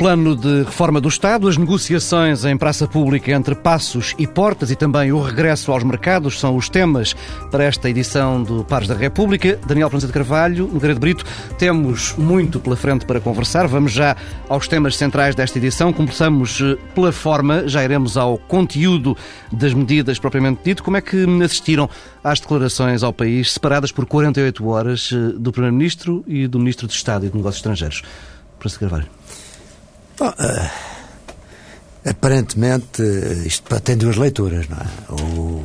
Plano de reforma do Estado, as negociações em praça pública entre passos e portas e também o regresso aos mercados são os temas para esta edição do Pares da República. Daniel França de Carvalho, Nogueira de Brito, temos muito pela frente para conversar. Vamos já aos temas centrais desta edição. Começamos eh, pela forma, já iremos ao conteúdo das medidas propriamente dito. Como é que assistiram às declarações ao país, separadas por 48 horas, eh, do Primeiro-Ministro e do Ministro de Estado e de Negócios Estrangeiros? França de Carvalho. Bom, uh, aparentemente isto tem duas leituras, não é?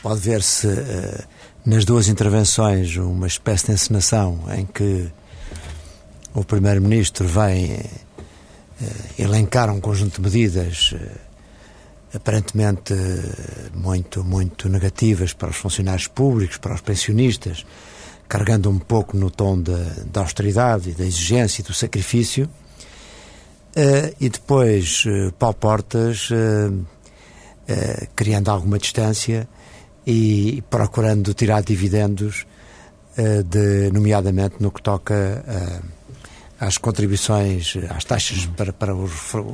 pode ver-se uh, nas duas intervenções uma espécie de encenação em que o Primeiro-Ministro vem elencar um conjunto de medidas aparentemente muito, muito negativas para os funcionários públicos, para os pensionistas, carregando um pouco no tom da austeridade e da exigência e do sacrifício. Uh, e depois uh, Paulo Portas uh, criando alguma distância e procurando tirar dividendos, de, nomeadamente no que toca às contribuições, às taxas para, para, os,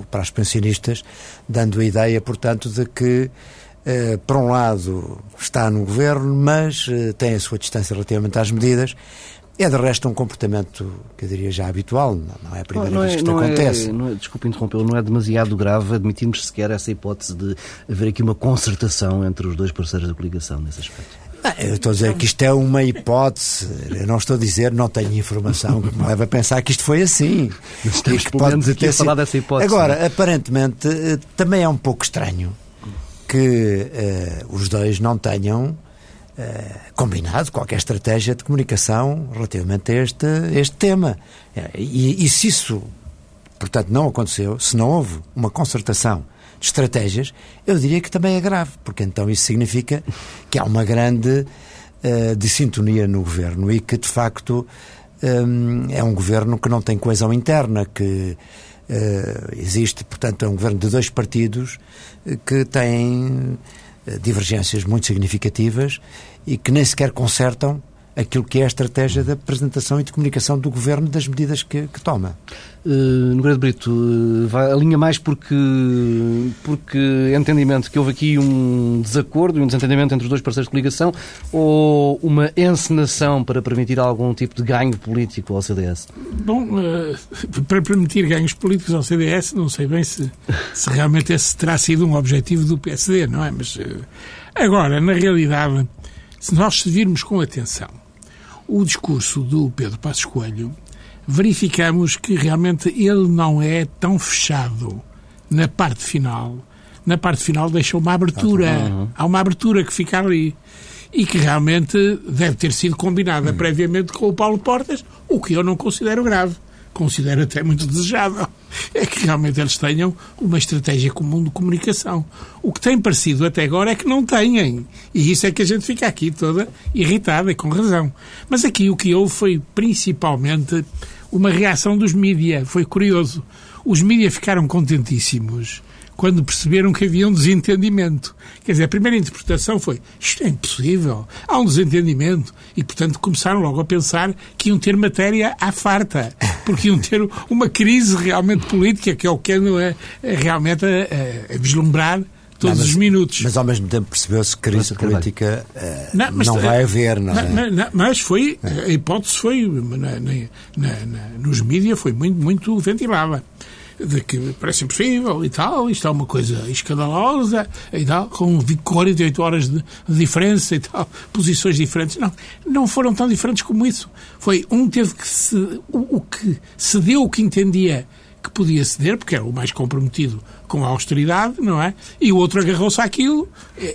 para os pensionistas, dando a ideia, portanto, de que, por um lado, está no governo, mas tem a sua distância relativamente às medidas, é de resto um comportamento que eu diria já habitual, não é a primeira não, não vez é, que isto acontece. É, não é, desculpe interrompê-lo, não é demasiado grave admitirmos sequer essa hipótese de haver aqui uma concertação entre os dois parceiros da coligação nesse aspecto. Ah, eu estou a dizer que isto é uma hipótese, eu não estou a dizer, não tenho informação que me leva a pensar que isto foi assim. Estamos que pode ter falar dessa hipótese. Agora, é? aparentemente, eh, também é um pouco estranho que uh, os dois não tenham combinado qualquer estratégia de comunicação relativamente a este, este tema. Eh, e, e se isso, portanto, não aconteceu, se não houve uma concertação de estratégias, eu diria que também é grave, porque então isso significa que há uma grande uh, dissintonia no governo e que, de facto, um, é um governo que não tem coesão interna, que uh, existe, portanto, é um governo de dois partidos que têm eh, divergências muito significativas e que nem sequer consertam aquilo que é a estratégia da apresentação e de comunicação do Governo das medidas que, que toma. Uh, Nogueira de Brito, uh, vai, alinha mais porque, porque entendimento que houve aqui um desacordo e um desentendimento entre os dois parceiros de coligação ou uma encenação para permitir algum tipo de ganho político ao CDS? Bom, uh, para permitir ganhos políticos ao CDS, não sei bem se, se realmente esse terá sido um objetivo do PSD, não é? Mas agora, na realidade, se nós se virmos com atenção o discurso do Pedro Passos Coelho, verificamos que realmente ele não é tão fechado na parte final. Na parte final deixa uma abertura. Uhum. Há uma abertura que fica ali. E que realmente deve ter sido combinada uhum. previamente com o Paulo Portas, o que eu não considero grave considero até muito desejável, é que realmente eles tenham uma estratégia comum de comunicação. O que tem parecido até agora é que não têm. E isso é que a gente fica aqui toda irritada e com razão. Mas aqui o que houve foi principalmente uma reação dos mídia. Foi curioso. Os mídia ficaram contentíssimos quando perceberam que havia um desentendimento. Quer dizer, a primeira interpretação foi isto é impossível, há um desentendimento. E, portanto, começaram logo a pensar que iam ter matéria à farta, porque iam ter uma crise realmente política, que é o que é, é realmente a, a vislumbrar todos não, mas, os minutos. Mas ao mesmo tempo percebeu-se que crise política uh, não, mas, não, vai haver, não é? mas foi, a hipótese foi, na, na, na, nos mídias foi muito, muito ventilada de que parece impossível e tal, isto é uma coisa escandalosa e tal, com 48 horas de, diferença e tal, posições diferentes. Não, não foram tão diferentes como isso. Foi um teve que se, o, o que se deu o que entendia que podia ceder, porque era o mais comprometido com a austeridade, não é? E o outro agarrou-se àquilo,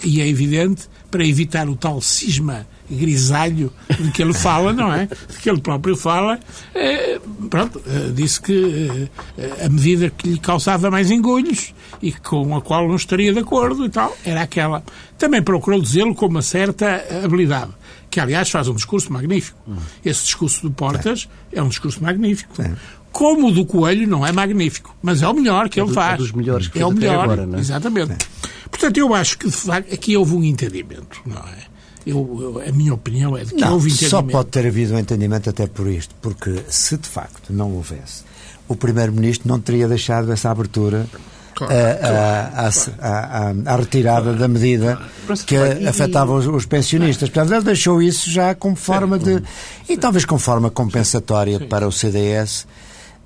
e é evidente, para evitar o tal cisma grisalho de que ele fala, não é? De que ele próprio fala, eh, pronto, eh, disse que eh, a medida que lhe causava mais engolhos e com a qual não estaria de acordo e tal, era aquela. Também procurou dizê-lo com uma certa habilidade, que aliás faz um discurso magnífico. Esse discurso de Portas é, é um discurso magnífico. Como o do Coelho não é magnífico, mas é o melhor que é ele faz. É dos melhores que é o melhor, agora, não é? Exatamente. Portanto, eu acho que de facto aqui houve um entendimento, não é? Eu, eu, a minha opinião é de que não, houve entendimento. Só pode ter havido um entendimento até por isto, porque se de facto não houvesse, o Primeiro-Ministro não teria deixado essa abertura à retirada da medida que afetava os, os, pensionistas. Portanto, ele deixou isso já como forma de. e talvez como forma compensatória para o CDS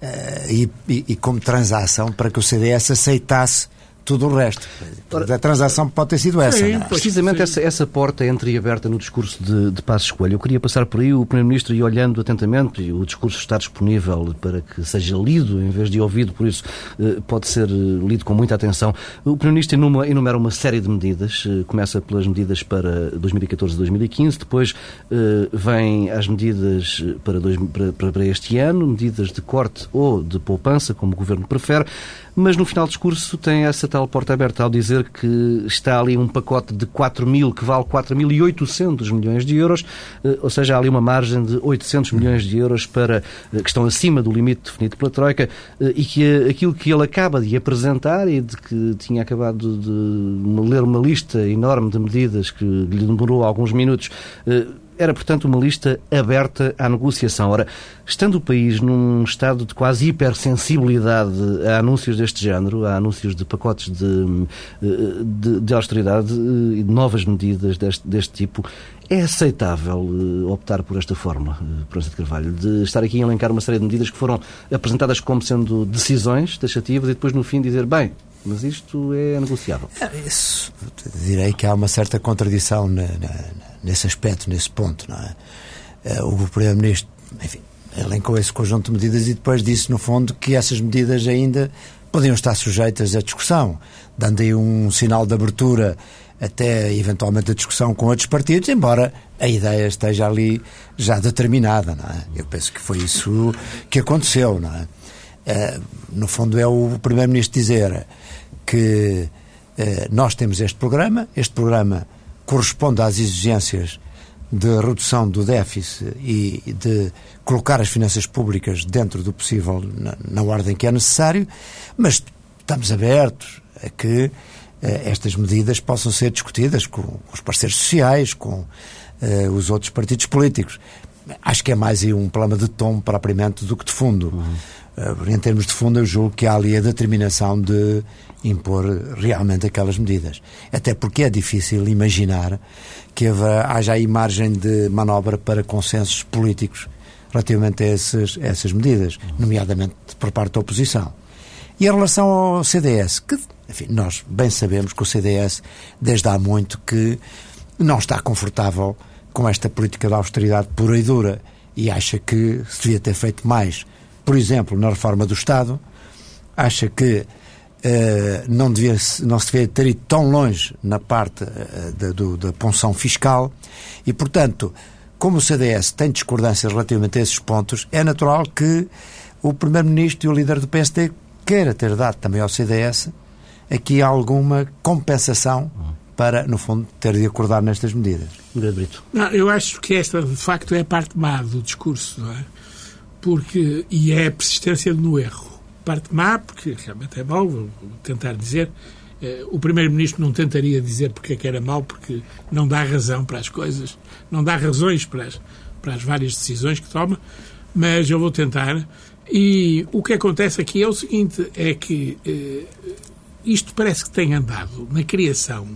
uh, e, e, e como transação para que o CDS aceitasse tudo o resto. A transação pode ter sido essa. Sim, é? Precisamente essa, essa porta entreaberta no discurso de, de Passos Coelho. Eu queria passar por aí, o Primeiro-Ministro ia olhando atentamente, e o discurso está disponível para que seja lido em vez de ouvido, por isso eh, pode ser eh, lido com muita atenção. O Primeiro-Ministro enumera uma série de medidas, eh, começa pelas medidas para 2014 e 2015, depois vem as medidas para, dois, para, para este ano, medidas de corte ou de poupança, como o Governo prefere mas no final do discurso tem essa tal porta aberta ao dizer que está ali um pacote de 4 mil, que vale 4.800 milhões de euros, eh, ou seja, há ali uma margem de 800 milhões de euros para, eh, que estão acima do limite definido pela Troika eh, e que aquilo que ele acaba de apresentar e de que tinha acabado de ler uma lista enorme de medidas que lhe demorou alguns minutos era, portanto, uma lista aberta à negociação. Ora, estando o país num estado de quase hipersensibilidade a anúncios deste género, a anúncios de pacotes de, de, de austeridade e de novas medidas deste, deste tipo, é aceitável eh, optar por esta forma, eh, Proença de Carvalho, de estar aqui a elencar uma série de medidas que foram apresentadas como sendo decisões taxativas e depois, no fim, dizer, bem, mas isto é negociável. É, isso, direi que há uma certa contradição na, na, nesse aspecto, nesse ponto, não é? Eh, o Primeiro-Ministro, enfim, elencou esse conjunto de medidas e depois disse, no fundo, que essas medidas ainda podiam estar sujeitas à discussão, dando aí um sinal de abertura até eventualmente a discussão com outros partidos, embora a ideia esteja ali já determinada, não é? Eu penso que foi isso que aconteceu, não é? é no fundo é o Primeiro-Ministro dizer que é, nós temos este programa, este programa corresponde às exigências de redução do déficit e de colocar as finanças públicas dentro do possível na, na ordem que é necessário, mas estamos abertos a que eh, estas medidas possam ser discutidas com, os parceiros sociais, com eh, os outros partidos políticos. Acho que é mais um problema de tom propriamente do que de fundo. Uhum. Uh, em termos de fundo, eu julgo que há ali a determinação de impor realmente aquelas medidas. Até porque é difícil imaginar que haja aí margem de manobra para consensos políticos relativamente a, esses, a essas medidas, nomeadamente por parte da oposição. E em relação ao CDS, que enfim, nós bem sabemos que o CDS, desde há muito, que não está confortável com esta política de austeridade pura e dura e acha que se devia ter feito mais, por exemplo, na reforma do Estado, acha que Uh, não, devia, não se devia ter ido tão longe na parte uh, da, do, da punção fiscal e, portanto, como o CDS tem discordâncias relativamente a esses pontos, é natural que o Primeiro-Ministro e o líder do PSD queira ter dado também ao CDS aqui alguma compensação para, no fundo, ter de acordar nestas medidas. Brito. Não, eu acho que esta, de facto, é a parte má do discurso, não é? Porque, e é a persistência no erro parte má, porque realmente é mau, vou tentar dizer. Eh, o Primeiro-Ministro não tentaria dizer porque é que era mau, porque não dá razão para as coisas, não dá razões para as, para as várias decisões que toma, mas eu vou tentar. E o que acontece aqui é o seguinte: é que eh, isto parece que tem andado na criação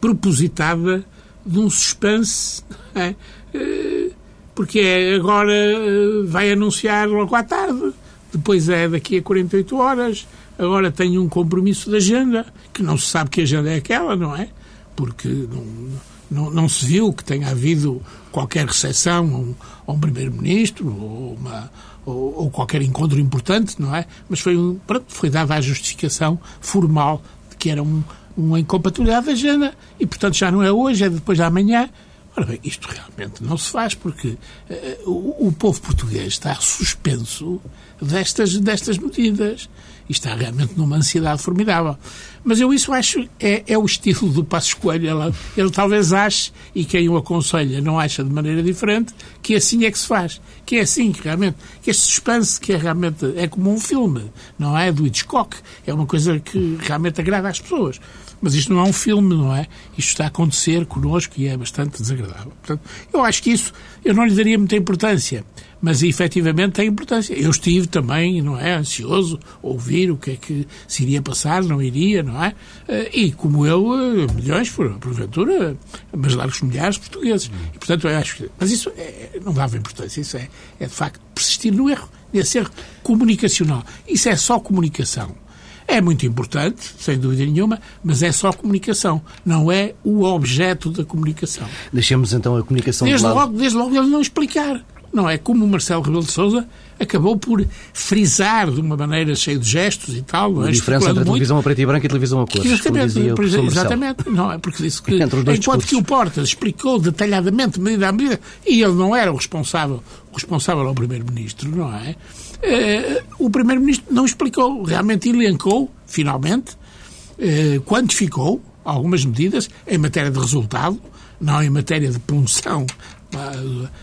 propositada de um suspense, é? porque agora eh, vai anunciar logo à tarde depois é daqui a 48 horas, agora tem um compromisso de agenda, que não se sabe que agenda é aquela, não é? Porque não, não, não se viu que tenha havido qualquer recepção a um, um primeiro-ministro ou, uma, ou, ou, qualquer encontro importante, não é? Mas foi, um, foi dada a justificação formal de que era um, uma incompatibilidade da agenda e, portanto, já não é hoje, é depois da manhã. Ora bem, isto realmente não se faz porque uh, o, o, povo português está suspenso destas, destas medidas e está realmente numa ansiedade formidável. Mas eu isso acho é, é o estilo do Passo Coelho. Ele, ele talvez ache, e quem o aconselha não acha de maneira diferente, que assim é que se faz. Que é assim que realmente, que este suspense que é realmente, é como um filme, não é? Do Hitchcock. É uma coisa que realmente agrada às pessoas. Mas isto não é um filme, não é? Isto está a acontecer connosco e é bastante desagradável. Portanto, eu acho que isso, eu não lhe daria muita importância mas efetivamente tem importância. Eu estive também, não é, ansioso, ouvir o que é que se iria passar, não iria, não é? Eh, e como eu, eh, milhões, porventura, mas largos milhares de portugueses. E, portanto, eu acho que... Mas isso é, não dava importância, isso é, é de facto persistir no erro, nesse erro comunicacional. Isso é só comunicação. É muito importante, sem dúvida nenhuma, mas é só comunicação, não é o objeto da comunicação. Deixemos então a comunicação desde de lado. Logo, desde logo ele não explicar. Não é como o Marcelo Rebelo de Sousa acabou por frisar de uma maneira cheia de gestos e tal. A diferença entre a televisão a preto e branco e a televisão a cores. Exatamente, exatamente. Não, é porque disse que enquanto discursos. que o Portas explicou detalhadamente, medida a medida, e ele não era o responsável, o responsável ao Primeiro-Ministro, não é? Eh, o Primeiro-Ministro não explicou, realmente elencou, finalmente, eh, quantificou algumas medidas em matéria de resultado, não em matéria de punção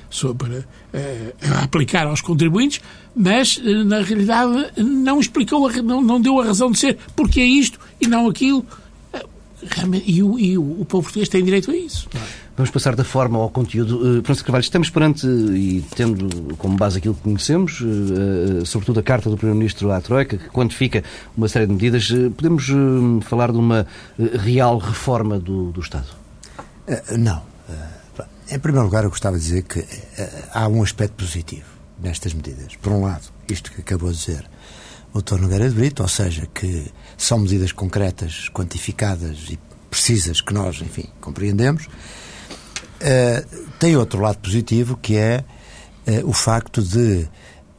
sobre eh, aplicar aos contribuintes, mas na realidade não explicou, não, deu a razão de ser porque é isto e não aquilo. E o, e o povo português tem direito a isso. Vamos passar da forma ao conteúdo. Uh, Francisco Carvalho, estamos perante, e tendo como base aquilo que conhecemos, uh, sobretudo a carta do Primeiro-Ministro à Troika, que quantifica uma série de medidas, podemos falar de uma real reforma do, do Estado? não. Em primeiro lugar, eu gostava de dizer que há um aspecto positivo nestas medidas. Por um lado, isto que acabou de dizer o Dr. Nogueira de Brito, ou seja, que são medidas concretas, quantificadas e precisas que nós, enfim, compreendemos. Uh, tem outro lado positivo que é uh, o facto de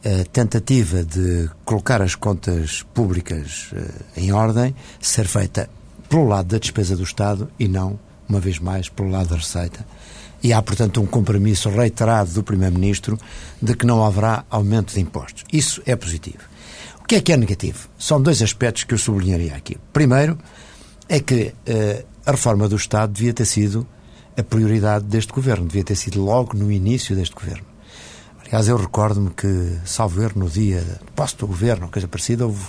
a tentativa de colocar as contas públicas em ordem ser feita pelo lado da despesa do Estado e não, uma vez mais, pelo lado da receita e há, portanto, um compromisso reiterado do Primeiro-Ministro de que não haverá aumento de impostos. Isso é positivo. O que é que é negativo? São dois aspectos que eu sublinharia aqui. Primeiro, é que uh, a reforma do Estado devia ter sido a prioridade deste governo, devia ter sido logo no início deste governo. Aliás, eu recordo-me que, salvo erro, no dia de posse do governo, coisa parecida, houve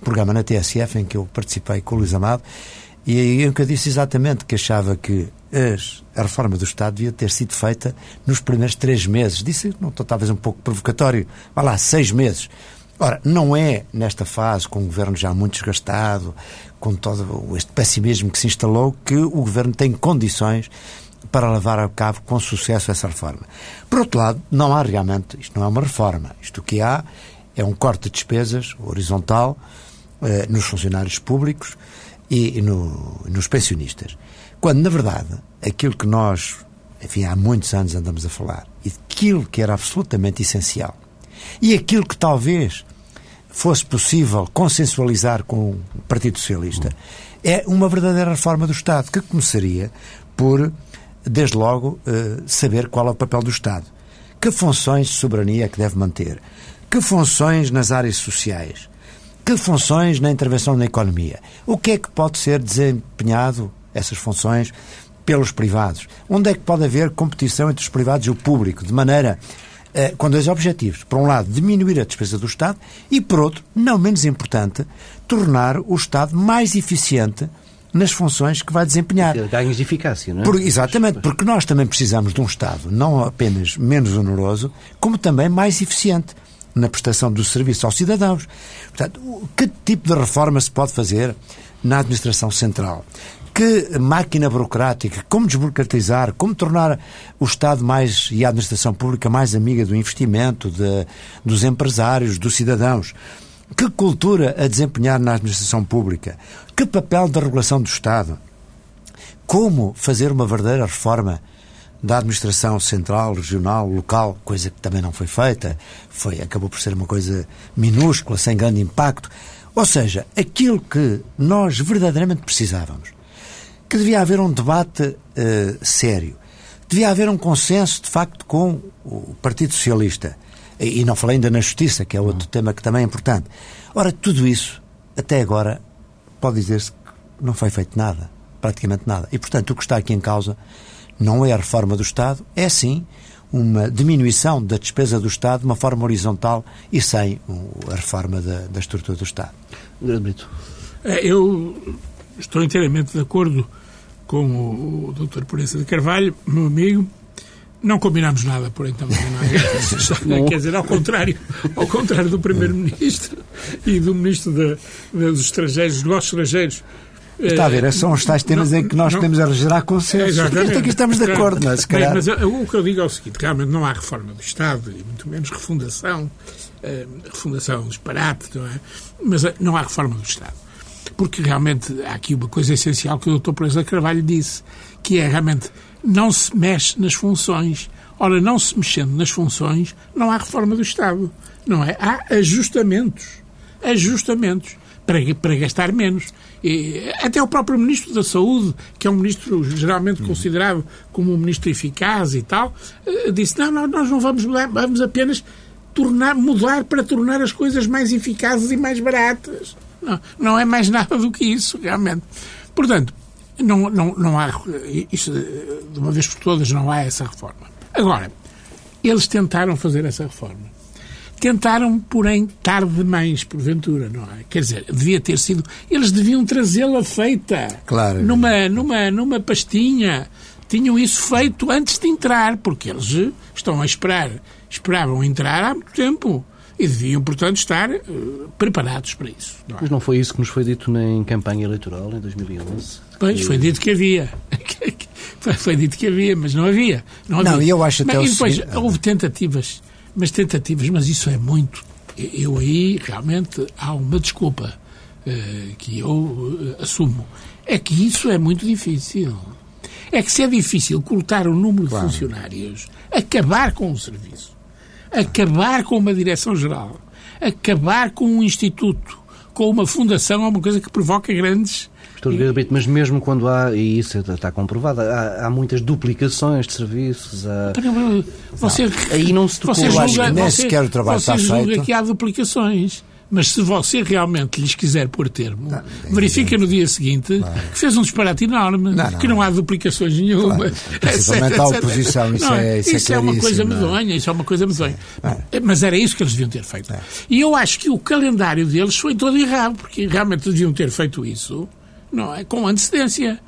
um programa na TSF em que eu participei com o Luís Amado e eu que eu disse exatamente que achava que as, a reforma do Estado devia ter sido feita nos primeiros três meses. Disse, não estou talvez um pouco provocatório, vá lá, seis meses. Ora, não é nesta fase, com o governo já muito desgastado, com todo este pessimismo que se instalou, que o governo tem condições para levar a cabo com sucesso essa reforma. Por outro lado, não há realmente, isto não é uma reforma, isto que há é um corte de despesas horizontal eh, nos funcionários públicos, e, no, nos pensionistas. Quando, na verdade, aquilo que nós, enfim, há muitos anos andamos a falar, e aquilo que era absolutamente essencial, e aquilo que talvez fosse possível consensualizar com o Partido Socialista, é uma verdadeira reforma do Estado, que começaria por, desde logo, eh, saber qual é o papel do Estado. Que funções de soberania é que deve manter? Que funções nas áreas sociais? Que funções na intervenção na economia? O que é que pode ser desempenhado, essas funções, pelos privados? Onde é que pode haver competição entre os privados e o público, de maneira eh, com dois objetivos. Por um lado, diminuir a despesa do Estado e, por outro, não menos importante, tornar o Estado mais eficiente nas funções que vai desempenhar. Ganhos de eficácia, não é? Por, exatamente, porque nós também precisamos de um Estado não apenas menos oneroso, como também mais eficiente na prestação do serviço aos cidadãos. Portanto, que tipo de reforma se pode fazer na administração central? Que máquina burocrática, como desburocratizar, como tornar o Estado mais e a administração pública mais amiga do investimento, de, dos empresários, dos cidadãos? Que cultura a desempenhar na administração pública? Que papel da regulação do Estado? como fazer uma verdadeira reforma da administração central, regional, local, coisa que também não foi feita, foi acabou por ser uma coisa minúscula, sem grande impacto. Ou seja, aquilo que nós verdadeiramente precisávamos, que devia haver um debate uh, sério, devia haver um consenso, de facto, com o Partido Socialista. E, não falei ainda na justiça, que é outro tema que também é importante. Ora, tudo isso, até agora, pode dizer-se que não foi feito nada, praticamente nada. E, portanto, o que está aqui em causa não é a reforma do Estado, é sim uma diminuição da despesa do Estado de uma forma horizontal e sem a reforma da, da estrutura do Estado. Brito. É, eu estou inteiramente de acordo com o, Dr. Proença de Carvalho, meu amigo. Não combinámos nada, porém também não é? Quer dizer, ao contrário, ao contrário do Primeiro-Ministro e do Ministro de, dos Estrangeiros, dos Negócios Estrangeiros, Está a ver, são os tais temas não, em que nós não, podemos gerar consenso. Exatamente. Aqui estamos de acordo, mas, se calhar... mas, mas o que eu digo é o seguinte: realmente não há reforma do Estado, e muito menos refundação, uh, refundação disparate, não é? Mas uh, não há reforma do Estado. Porque realmente há aqui uma coisa essencial que o Dr. Presa Carvalho disse, que é realmente não se mexe nas funções. Ora, não se mexendo nas funções, não há reforma do Estado. Não é? Há ajustamentos. Ajustamentos para, para gastar menos. E, até o próprio Ministro da Saúde, que é um ministro geralmente considerado como um ministro eficaz e tal, eh, disse: não, não, nós não vamos mudar, vamos apenas tornar, mudar para tornar as coisas mais eficazes e mais baratas. Não, não é mais nada do que isso, realmente. Portanto, não, não, não há. Isso, de uma vez por todas, não há essa reforma. Agora, eles tentaram fazer essa reforma. Tentaram, porém, tarde demais, porventura, não é? Quer dizer, devia ter sido. Eles deviam trazê-la feita. Claro. Numa, numa, numa pastinha. Tinham isso feito antes de entrar, porque eles estão a esperar. Esperavam entrar há muito tempo. E deviam, portanto, estar uh, preparados para isso. Não é? Mas não foi isso que nos foi dito em campanha eleitoral em 2011? Pois, foi dito que havia. foi dito que havia, mas não havia. Não, havia. não eu acho até mas, o depois, houve tentativas mas tentativas, mas isso é muito. Eu aí realmente há uma desculpa uh, que eu uh, assumo. É que isso é muito difícil. É que se é difícil cortar o número claro. de funcionários, acabar com o serviço, acabar com uma direção-geral, acabar com um instituto, com uma fundação, é uma coisa que provoca grandes mas mesmo quando há, e isso está comprovado, há, há muitas duplicações de serviços. Há... Você, não, aí não se tocou. Você julga, nem você, sequer o trabalho você está julga feito. que há duplicações. Mas se você realmente lhes quiser pôr termo, não, é verifica no dia seguinte não. que fez um disparate enorme, não, que não há duplicações nenhuma. Claro, principalmente a oposição, isso, é, isso, isso é, é uma coisa medonha, isso é uma coisa medonha. Mas era isso que eles deviam ter feito. E eu acho que o calendário deles foi todo errado, porque realmente deviam ter feito isso não é? Com antecedência.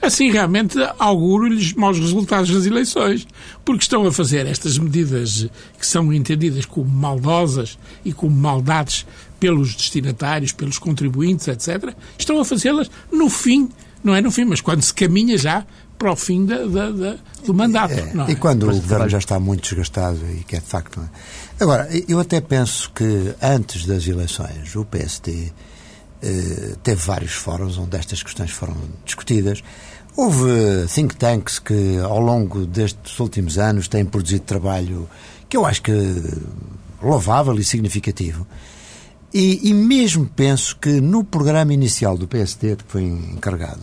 Assim, realmente, auguro-lhes maus resultados nas eleições, porque estão a fazer estas medidas que são entendidas como maldosas e como maldades pelos destinatários, pelos contribuintes, etc. Estão a fazê-las no fim, não é no fim, mas quando se caminha já para o fim da, da, da, do mandato. É, é? E quando mas o governo já está muito desgastado e que é de facto. É? Agora, eu até penso que antes das eleições o PSD teve vários fóruns onde estas questões foram discutidas. Houve think tanks que, ao longo destes últimos anos, têm produzido trabalho que eu acho que louvável e significativo. E, e mesmo penso que no programa inicial do PSD, que foi encarregado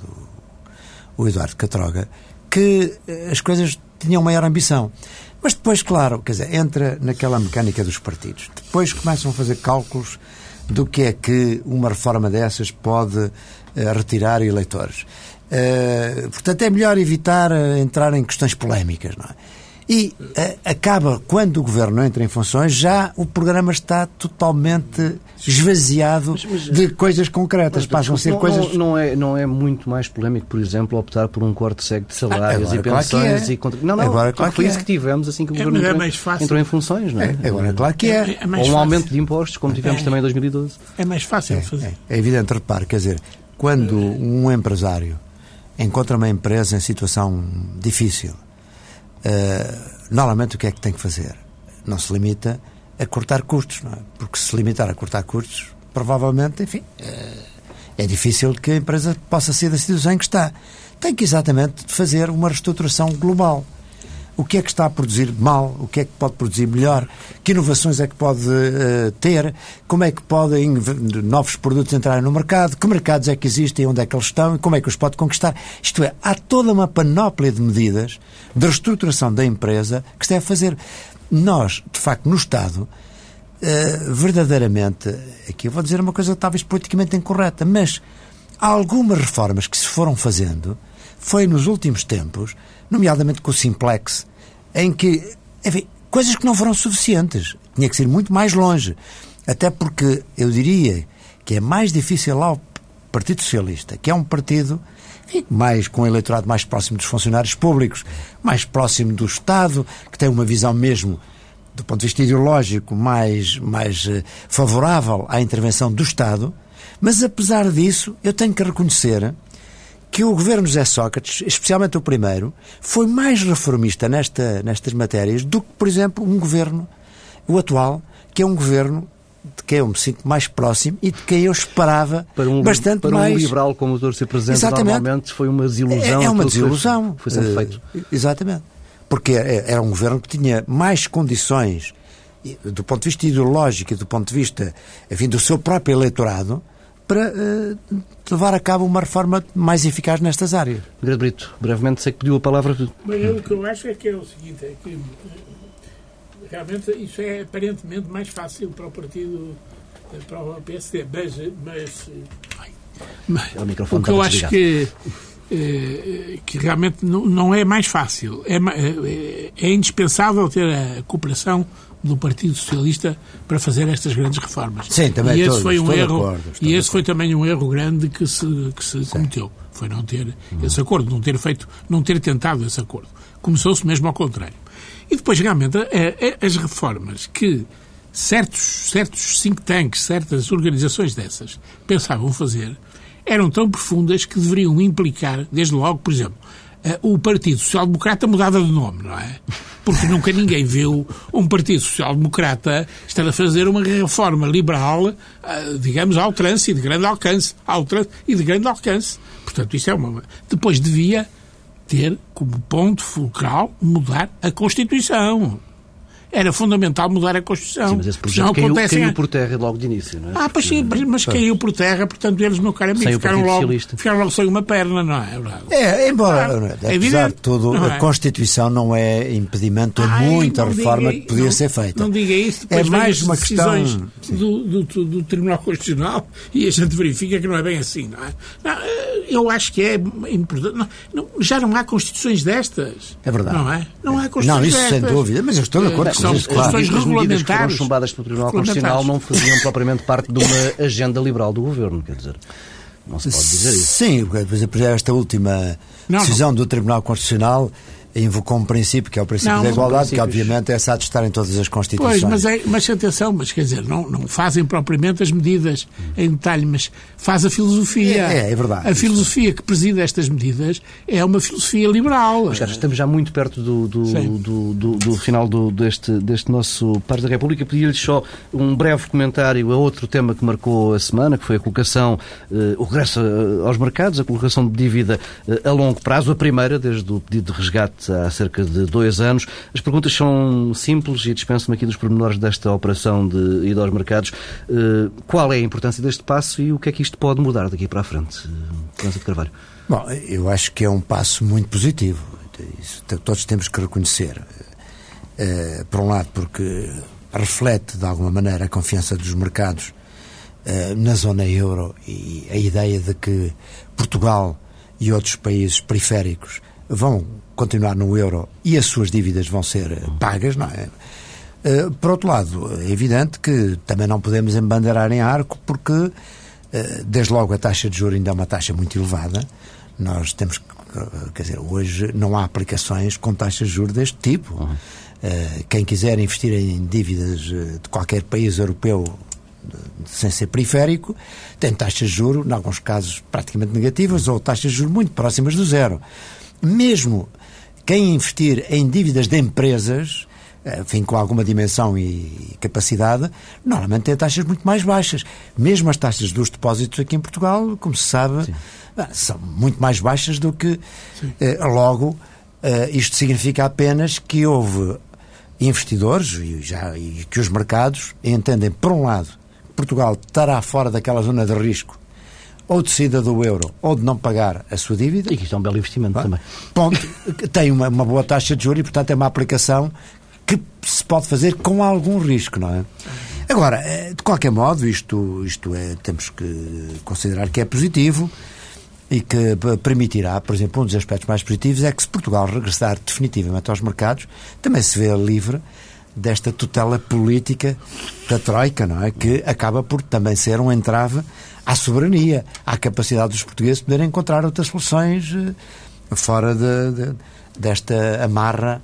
o Eduardo Catroga, que as coisas tinham maior ambição. Mas depois, claro, quer dizer, entra naquela mecânica dos partidos. Depois começam a fazer cálculos do que é que uma reforma dessas pode uh, retirar eleitores. Uh, portanto, é melhor evitar uh, entrar em questões polémicas, não é? E acaba, quando o governo entra em funções, já o programa está totalmente esvaziado mas, mas, de coisas concretas. Mas, Passam a ser não, coisas. Não, não, é, não é muito mais polémico, por exemplo, optar por um corte cego de salários ah, e pensões claro é. e contra... Não, não, agora, claro foi que isso é. que tivemos assim que o é, governo é entrou, entrou, em funções, não é? é agora, claro que é. é, é Ou um aumento de impostos, como tivemos também em 2012. É mais fácil fazer. É, evidente, repare, quer dizer, quando um empresário encontra uma empresa em situação difícil, normalmente o que é que tem que fazer? Não se limita a cortar custos, não é? Porque se limitar a cortar custos, provavelmente, enfim, eh, é difícil que a empresa possa sair da situação em que está. Tem que exatamente fazer uma reestruturação global. O que é que está a produzir mal? O que é que pode produzir melhor? Que inovações é que pode uh, ter? Como é que podem novos produtos entrarem no mercado? Que mercados é que existem? Onde é que eles estão? E como é que os pode conquistar? Isto é, há toda uma panóplia de medidas de reestruturação da empresa que se deve fazer. Nós, de facto, no Estado, uh, verdadeiramente, aqui eu vou dizer uma coisa talvez politicamente incorreta, mas há algumas reformas que se foram fazendo, foi nos últimos tempos, nomeadamente com o Simplex, em que, enfim, coisas que não foram suficientes. Tinha que ser muito mais longe. Até porque eu diria que é mais difícil lá o Partido Socialista, que é um partido mais com um eleitorado mais próximo dos funcionários públicos, mais próximo do Estado, que tem uma visão mesmo do ponto de vista ideológico mais mais eh, favorável à intervenção do Estado, mas apesar disso, eu tenho que reconhecer que o governo José Sócrates, especialmente o primeiro, foi mais reformista nesta, nestas matérias do que, por exemplo, um governo, o atual, que é um governo de quem eu me sinto mais próximo e de quem eu esperava para um, bastante para mais. Para um liberal como o Dr. Sr. Presidente, Exatamente. normalmente foi uma desilusão. É, é uma desilusão. Foi, foi sempre feito. Uh, exatamente. Porque era um governo que tinha mais condições, do ponto de vista ideológico e do ponto de vista, enfim, do seu próprio eleitorado, para uh, levar a cabo uma reforma mais eficaz nestas áreas. Grande Brito, brevemente sei que pediu a palavra. Mas o que eu acho é que é o seguinte, é que realmente isso é aparentemente mais fácil para o partido, para o PSD, mas, mas, mas o, o que eu acho que eh, que realmente não, é mais fácil. É, é, é, indispensável ter a cooperação do Partido Socialista para fazer estas grandes reformas. Sim, também e esse estou, foi um erro acordo, e esse foi também um erro grande que se que se cometeu. Foi não ter hum. esse acordo, não ter feito, não ter tentado esse acordo. Começou-se mesmo ao contrário. E depois realmente é, é, as reformas que certos certos think tanks, certas organizações dessas pensavam fazer eram tão profundas que deveriam implicar, desde logo, por exemplo, o Partido Social Democrata mudava de nome, não é? Porque nunca ninguém viu um Partido Social Democrata estar a fazer uma reforma liberal, eh, digamos, ao trânsito e de grande alcance. Ao e de grande alcance. Portanto, isso é uma. Depois devia ter como ponto fulcral mudar a Constituição era fundamental mudar a Constituição. Sim, mas esse projeto caiu, acontecem... caiu por terra logo de início, não é? Ah, pois sim, mas caiu por terra, portanto eles, meu caro amigo, ficaram logo, ficaram logo sem uma perna, não é? É, embora, ah, apesar de tudo, a é? Constituição não é impedimento a muita reforma que podia não, ser feita. Não diga isso, é mais uma questão do, do, do, do, Tribunal Constitucional e a gente verifica que não é bem assim, não é? Não, eh, eu acho que é importante. Não, já não há Constituições destas. É verdade. Não é? Não há Constituições Não, isso destas. sem dúvida, mas eu estou de acordo isso, claro. As medidas que foram chumbadas pelo Tribunal Constitucional não faziam propriamente parte de uma agenda liberal do Governo, quer dizer... Não se pode dizer isso. Sim, por exemplo, esta última não, decisão não. do Tribunal Constitucional invocou um princípio, que é o princípio não, da igualdade, que obviamente é estar em todas as Constituições. Pois, mas, é, mas atenção, mas quer dizer, não, não fazem propriamente as medidas em detalhe, mas faz a filosofia. É, é, é verdade. A filosofia que preside estas medidas é uma filosofia liberal. Mas, cara, estamos já muito perto do, do, do, do, do final do, deste, deste nosso Pares da República. Pedi-lhes só um breve comentário a outro tema que marcou a semana, que foi a colocação, eh, o regresso eh, aos mercados, a colocação de dívida eh, a longo prazo, a primeira, desde o pedido de resgate há cerca de dois anos. As perguntas são simples e dispenso-me aqui dos pormenores desta operação de ida aos mercados. Eh, qual é a importância deste passo e o que é que isto pode mudar daqui para a frente? França de Carvalho. Bom, eu acho que é um passo muito positivo. Isso todos temos que reconhecer. Eh, por um lado, porque reflete de alguma maneira a confiança dos mercados eh, na zona euro e a ideia de que Portugal e outros países periféricos vão continuar no euro e as suas dívidas vão ser eh, pagas, não é? Eh, por outro lado, é evidente que também não podemos embandeirar em arco porque, eh, desde logo, a taxa de juros ainda é uma taxa muito elevada. Nós temos que, quer dizer, hoje não há aplicações com taxas de juros deste tipo. Uhum. Quem quiser investir em dívidas de qualquer país europeu sem ser periférico, tem taxas de juros, em alguns casos praticamente negativas, ou taxas de juros muito próximas do zero. Mesmo quem investir em dívidas de empresas enfim, com alguma dimensão e capacidade, normalmente têm taxas muito mais baixas. Mesmo as taxas dos depósitos aqui em Portugal, como se sabe, Sim. são muito mais baixas do que. Eh, logo, eh, isto significa apenas que houve investidores e, já, e que os mercados entendem, por um lado, Portugal estará fora daquela zona de risco ou de saída do euro ou de não pagar a sua dívida. E que isto é um belo investimento ah, também. Ponto. Tem uma, uma boa taxa de juros e, portanto, é uma aplicação que se pode fazer com algum risco, não é? Agora, eh, de qualquer modo, isto, isto é, temos que considerar que é positivo e que permitirá, por exemplo, um dos aspectos mais positivos é que se Portugal regressar definitivamente aos mercados, também se vê livre desta tutela política da Troika, não é? Que acaba por também ser um entrave à soberania, à capacidade dos portugueses de poderem encontrar outras soluções eh, fora de, de, desta amarra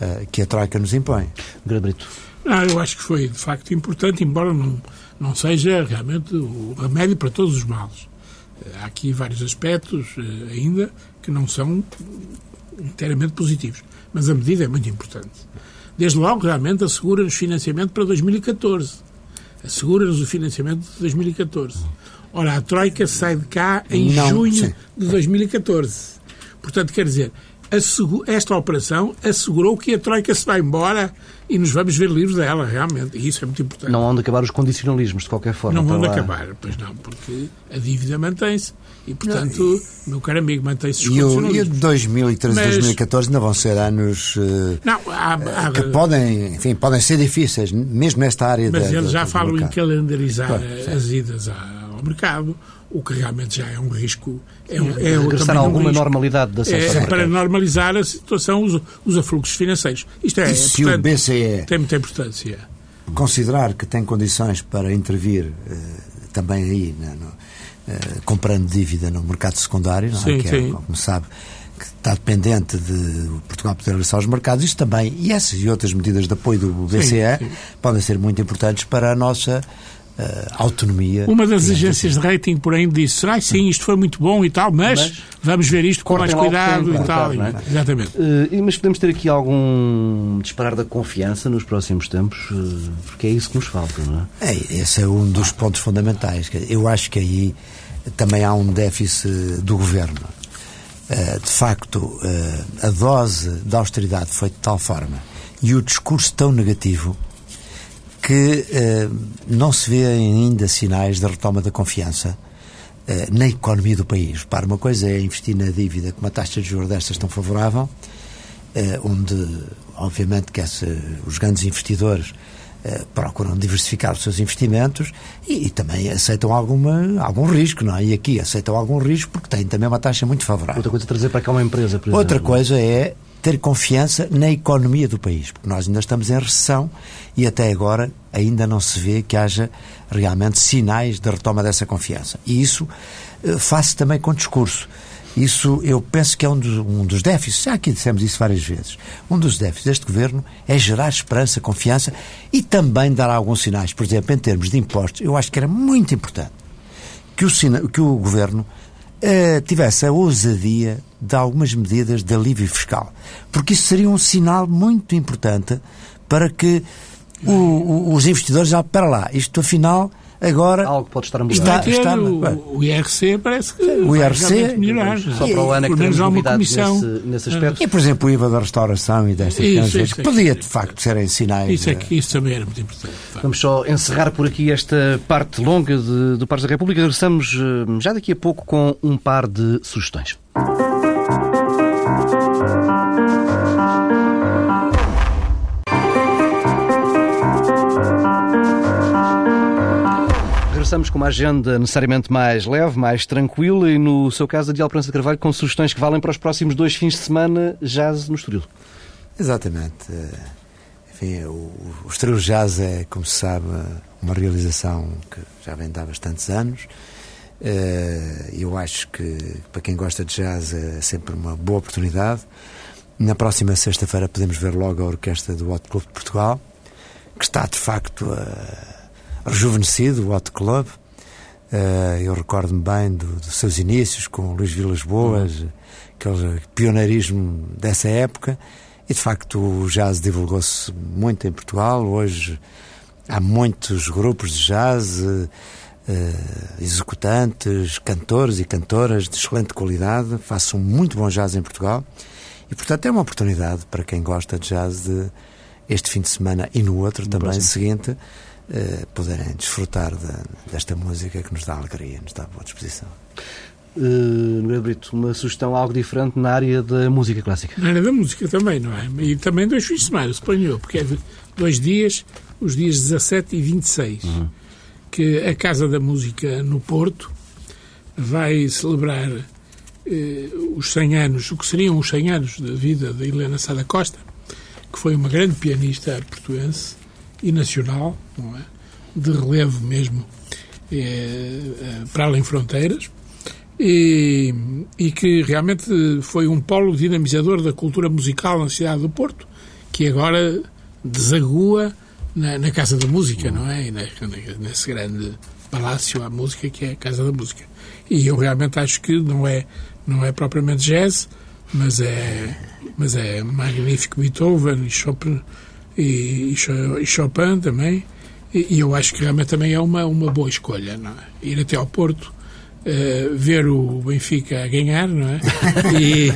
uh, que a Troika nos impõe. Gabrito. Não, eu acho que foi de facto importante, embora não, não seja realmente o remédio para todos os males. Eh, há aqui vários aspectos uh, ainda que não são inteiramente positivos, mas a medida é muito importante. Desde logo, realmente, assegura-nos financiamento para 2014. Assegura-nos o financiamento de 2014. Ora, a Troika sai de cá em Não, junho sim. de 2014. Portanto, quer dizer, esta operação assegurou que a Troika se vai embora e nos vamos ver livres dela, realmente. E isso é muito importante. Não vão de acabar os condicionalismos, de qualquer forma. Não vão de acabar, pois não, porque a dívida mantém-se. E, portanto, não, e... meu caro amigo, mantém-se os e condicionalismos. E 2013 e Mas... 2014 ainda vão ser anos uh, não, há, há... que podem, enfim, podem ser difíceis, mesmo nesta área Mas da, eles já falam em calendarizar claro, as idas ao mercado o que realmente já é um risco. É, um, é regressar a alguma um normalidade da é, Para normalizar a situação, os, os afluxos financeiros. Isto é, e se portanto, o BCE tem muita importância. Considerar que tem condições para intervir uh, também aí, né, no, uh, comprando dívida no mercado secundário, não é? sim, que é, como sabe, que está dependente de Portugal poder regressar aos mercados, isto também, e essas e outras medidas de apoio do BCE sim, sim. podem ser muito importantes para a nossa uh, autonomia. Uma das agências de rating, porém, disse: ah, sim, isto foi muito bom e tal, mas, mas vamos ver isto com mais cuidado e tal. É? Exatamente. Uh, mas podemos ter aqui algum disparar da confiança nos próximos tempos, uh, porque é isso que nos falta, não é? é esse é um dos pontos fundamentais. Eu acho que aí também há um déficit do governo. de facto, a dose da austeridade foi de tal forma e o discurso tão negativo que eh, não se vê ainda sinais de retoma da confiança eh, na economia do país. Para uma coisa é investir na dívida com uma taxa de juros destas tão favorável, eh, onde, obviamente, que essa, os grandes investidores procuram diversificar os seus investimentos e, e, também aceitam alguma, algum risco, não é? E aqui aceitam algum risco porque têm também uma taxa muito favorável. Outra coisa é trazer para cá uma empresa, por exemplo. Outra coisa é ter confiança na economia do país, porque nós ainda estamos em recessão e até agora ainda não se vê que haja realmente sinais de retoma dessa confiança. E isso eh, faz também com discurso. Isso eu penso que é um dos, um dos déficits, já aqui dissemos isso várias vezes. Um dos déficits deste governo é gerar esperança, confiança e também dar alguns sinais. Por exemplo, em termos de impostos, eu acho que era muito importante que o, que o governo uh, tivesse a ousadia de algumas medidas de alívio fiscal. Porque isso seria um sinal muito importante para que o, o, os investidores, já para lá, isto afinal agora algo pode estar a mudar. Está, está, o, o IRC parece que o IRC melhorar. Só para o ano é que temos novidades nesse, nesse aspecto. E, por exemplo, o IVA da restauração e destas coisas, que podia, de facto, serem sinais. Isso, é que, isso também era muito importante. Vamos só encerrar por aqui esta parte longa de, do Pares da República. Regressamos eh, já daqui a pouco com um par de sugestões. Regressamos com uma agenda necessariamente mais leve, mais tranquila e, no seu caso, a Dial Prança de Carvalho, com sugestões que valem para os próximos dois fins de semana, jazz no estúdio. Exatamente. Enfim, o, o Estrela Jazz é, como se sabe, uma realização que já vem de há bastantes anos. Eh, eu acho que, para quem gosta de jazz, é sempre uma boa oportunidade. Na próxima sexta-feira podemos ver logo a orquestra do Hot Club de Portugal, que está, de facto, a rejuvenescido, o Hot Club. Uh, eu recordo-me bem do, dos seus inícios com Luís Vilas Boas, uhum. aquele pioneirismo dessa época. E de facto o jazz divulgou-se muito em Portugal. Hoje há muitos grupos de jazz, uh, executantes, cantores e cantoras de excelente qualidade, façam muito bom jazz em Portugal. E portanto é uma oportunidade para quem gosta de jazz de este fim de semana e no outro no também próximo. seguinte uh, poderem desfrutar de, desta música que nos dá alegria, nos dá boa disposição. Uh, Brito, uma sugestão algo diferente na área da música clássica. Na área da música também, não é? E também dois fins de semana, suponho eu, porque é dois dias, os dias 17 e 26, uhum. que a Casa da Música no Porto vai celebrar eh, os 100 anos, o que seriam os 100 anos da vida da Helena Sada Costa, que foi uma grande pianista portuense e nacional, não é? de relevo mesmo, eh para além fronteiras, e, e, que realmente foi um polo dinamizador da cultura musical na cidade do Porto, que agora desagua na, na Casa da Música, não é? nesse grande palácio à música que é a Casa da Música. E eu realmente acho que não é, não é propriamente jazz, mas é, mas é magnífico Beethoven e Chopin, e, e Chopin também. E, e, eu acho que realmente também é uma, uma boa escolha, não é? Ir até ao Porto uh, ver o Benfica a ganhar, não é? E,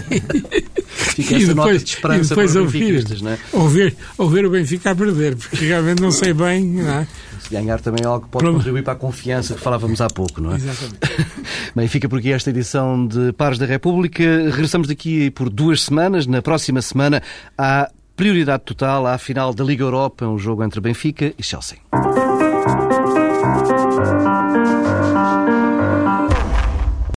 Fica essa e depois, nota de esperança para os ouvir, não é? ouvir, ouvir o Benfica a perder, porque realmente não sei bem, não é? Se ganhar também é algo que pode Pronto. contribuir para a confiança que falávamos há pouco, não é? Exatamente. Bem, fica por aqui esta edição de Pares da República. Regressamos daqui por duas semanas. Na próxima semana há prioridade total à final da Liga Europa, um jogo entre Benfica e Chelsea.